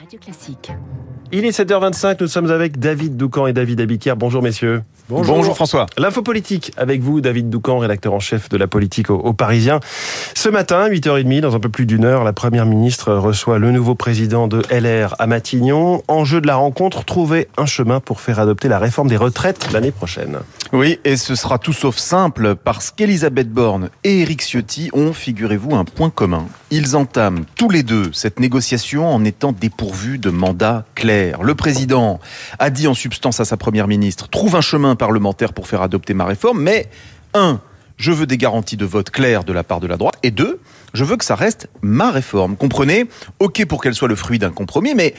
Radio Classique. Il est 7h25, nous sommes avec David Doucan et David Abiquière. Bonjour messieurs. Bonjour, François. L'info politique avec vous, David Doucan, rédacteur en chef de la politique au, au Parisien. Ce matin, 8h30, dans un peu plus d'une heure, la Première ministre reçoit le nouveau président de LR à Matignon. Enjeu de la rencontre, trouver un chemin pour faire adopter la réforme des retraites l'année prochaine. Oui, et ce sera tout sauf simple parce qu'Elisabeth Borne et Éric Ciotti ont, figurez-vous, un point commun. Ils entament tous les deux cette négociation en étant dépourvus de mandat clair. Le président a dit en substance à sa première ministre trouve un chemin parlementaire pour faire adopter ma réforme, mais un, je veux des garanties de vote claires de la part de la droite, et deux, je veux que ça reste ma réforme. Comprenez? Ok pour qu'elle soit le fruit d'un compromis, mais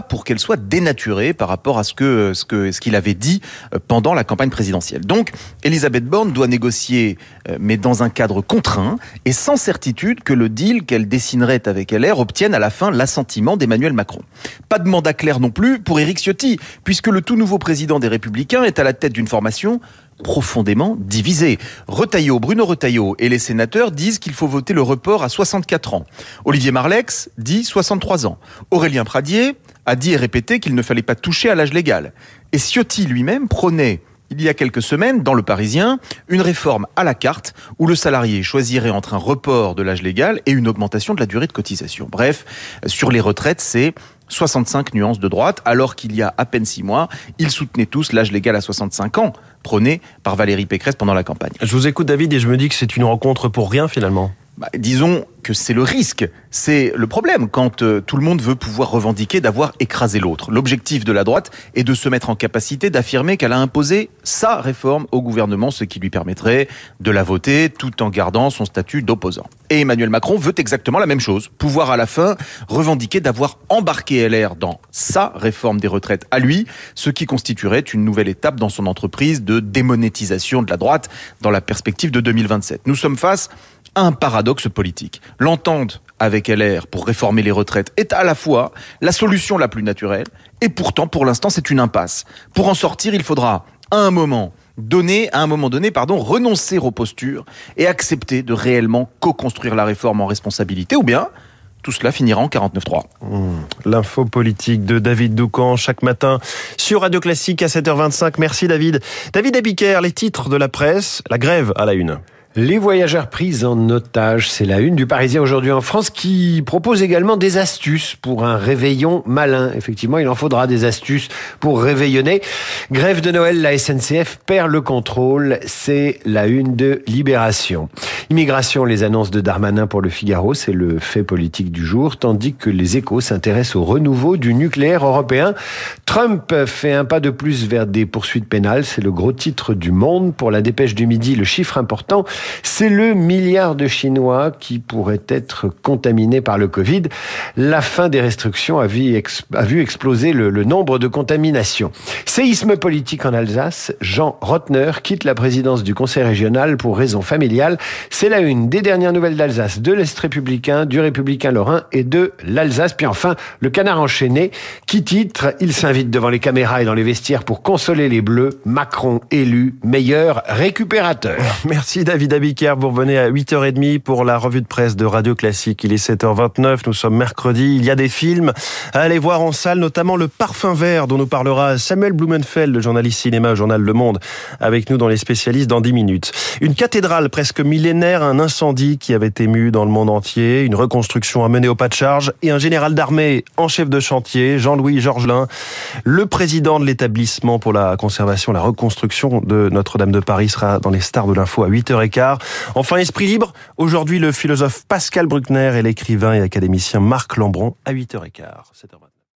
pour qu'elle soit dénaturée par rapport à ce que ce que ce qu'il avait dit euh, pendant la campagne présidentielle. Donc, Elisabeth Borne doit négocier, euh, mais dans un cadre contraint et sans certitude que le deal qu'elle dessinerait avec LR obtienne à la fin l'assentiment d'Emmanuel Macron. Pas de mandat clair non plus pour Éric Ciotti, puisque le tout nouveau président des Républicains est à la tête d'une formation profondément divisée. Retailleau, Bruno Retailleau et les sénateurs disent qu'il faut voter le report à 64 ans. Olivier Marlex dit 63 ans. Aurélien Pradier a dit et répété qu'il ne fallait pas toucher à l'âge légal. Et Ciotti lui-même prônait il y a quelques semaines, dans Le Parisien, une réforme à la carte où le salarié choisirait entre un report de l'âge légal et une augmentation de la durée de cotisation. Bref, sur les retraites, c'est 65 nuances de droite, alors qu'il y a à peine six mois, ils soutenaient tous l'âge légal à 65 ans, prôné par Valérie Pécresse pendant la campagne. Je vous écoute David et je me dis que c'est une rencontre pour rien finalement. Bah, disons que c'est le risque, c'est le problème quand euh, tout le monde veut pouvoir revendiquer d'avoir écrasé l'autre. L'objectif de la droite est de se mettre en capacité d'affirmer qu'elle a imposé sa réforme au gouvernement, ce qui lui permettrait de la voter tout en gardant son statut d'opposant. Et Emmanuel Macron veut exactement la même chose, pouvoir à la fin revendiquer d'avoir embarqué LR dans sa réforme des retraites à lui, ce qui constituerait une nouvelle étape dans son entreprise de démonétisation de la droite dans la perspective de 2027. Nous sommes face un paradoxe politique. L'entente avec LR pour réformer les retraites est à la fois la solution la plus naturelle et pourtant pour l'instant c'est une impasse. Pour en sortir, il faudra à un moment donné, à un moment donné, renoncer aux postures et accepter de réellement co-construire la réforme en responsabilité ou bien tout cela finira en 49-3. Mmh. L'info politique de David Doucan chaque matin sur Radio Classique à 7h25. Merci David. David Abiker, les titres de la presse, la grève à la une. Les voyageurs pris en otage, c'est la une du Parisien aujourd'hui en France qui propose également des astuces pour un réveillon malin. Effectivement, il en faudra des astuces pour réveillonner. Grève de Noël, la SNCF perd le contrôle, c'est la une de Libération. Immigration, les annonces de Darmanin pour le Figaro, c'est le fait politique du jour, tandis que les échos s'intéressent au renouveau du nucléaire européen. Trump fait un pas de plus vers des poursuites pénales, c'est le gros titre du monde. Pour la dépêche du midi, le chiffre important, c'est le milliard de Chinois qui pourraient être contaminés par le Covid. La fin des restrictions a vu, exploser le, le nombre de contaminations. Séisme politique en Alsace, Jean Rotner quitte la présidence du conseil régional pour raison familiale. C'est la une des dernières nouvelles d'Alsace, de l'Est républicain, du républicain lorrain et de l'Alsace. Puis enfin, le canard enchaîné qui titre, il s'invite devant les caméras et dans les vestiaires pour consoler les bleus. Macron élu meilleur récupérateur. Merci David. David vous revenez à 8h30 pour la revue de presse de Radio Classique. Il est 7h29, nous sommes mercredi. Il y a des films à aller voir en salle, notamment Le Parfum Vert, dont nous parlera Samuel Blumenfeld, le journaliste cinéma au journal Le Monde, avec nous dans les spécialistes dans 10 minutes. Une cathédrale presque millénaire, un incendie qui avait ému dans le monde entier, une reconstruction à mener au pas de charge et un général d'armée en chef de chantier, Jean-Louis Georgelin, le président de l'établissement pour la conservation, la reconstruction de Notre-Dame de Paris sera dans les stars de l'info à 8h15. Enfin, Esprit libre, aujourd'hui le philosophe Pascal Bruckner et l'écrivain et académicien Marc Lambron à 8h15.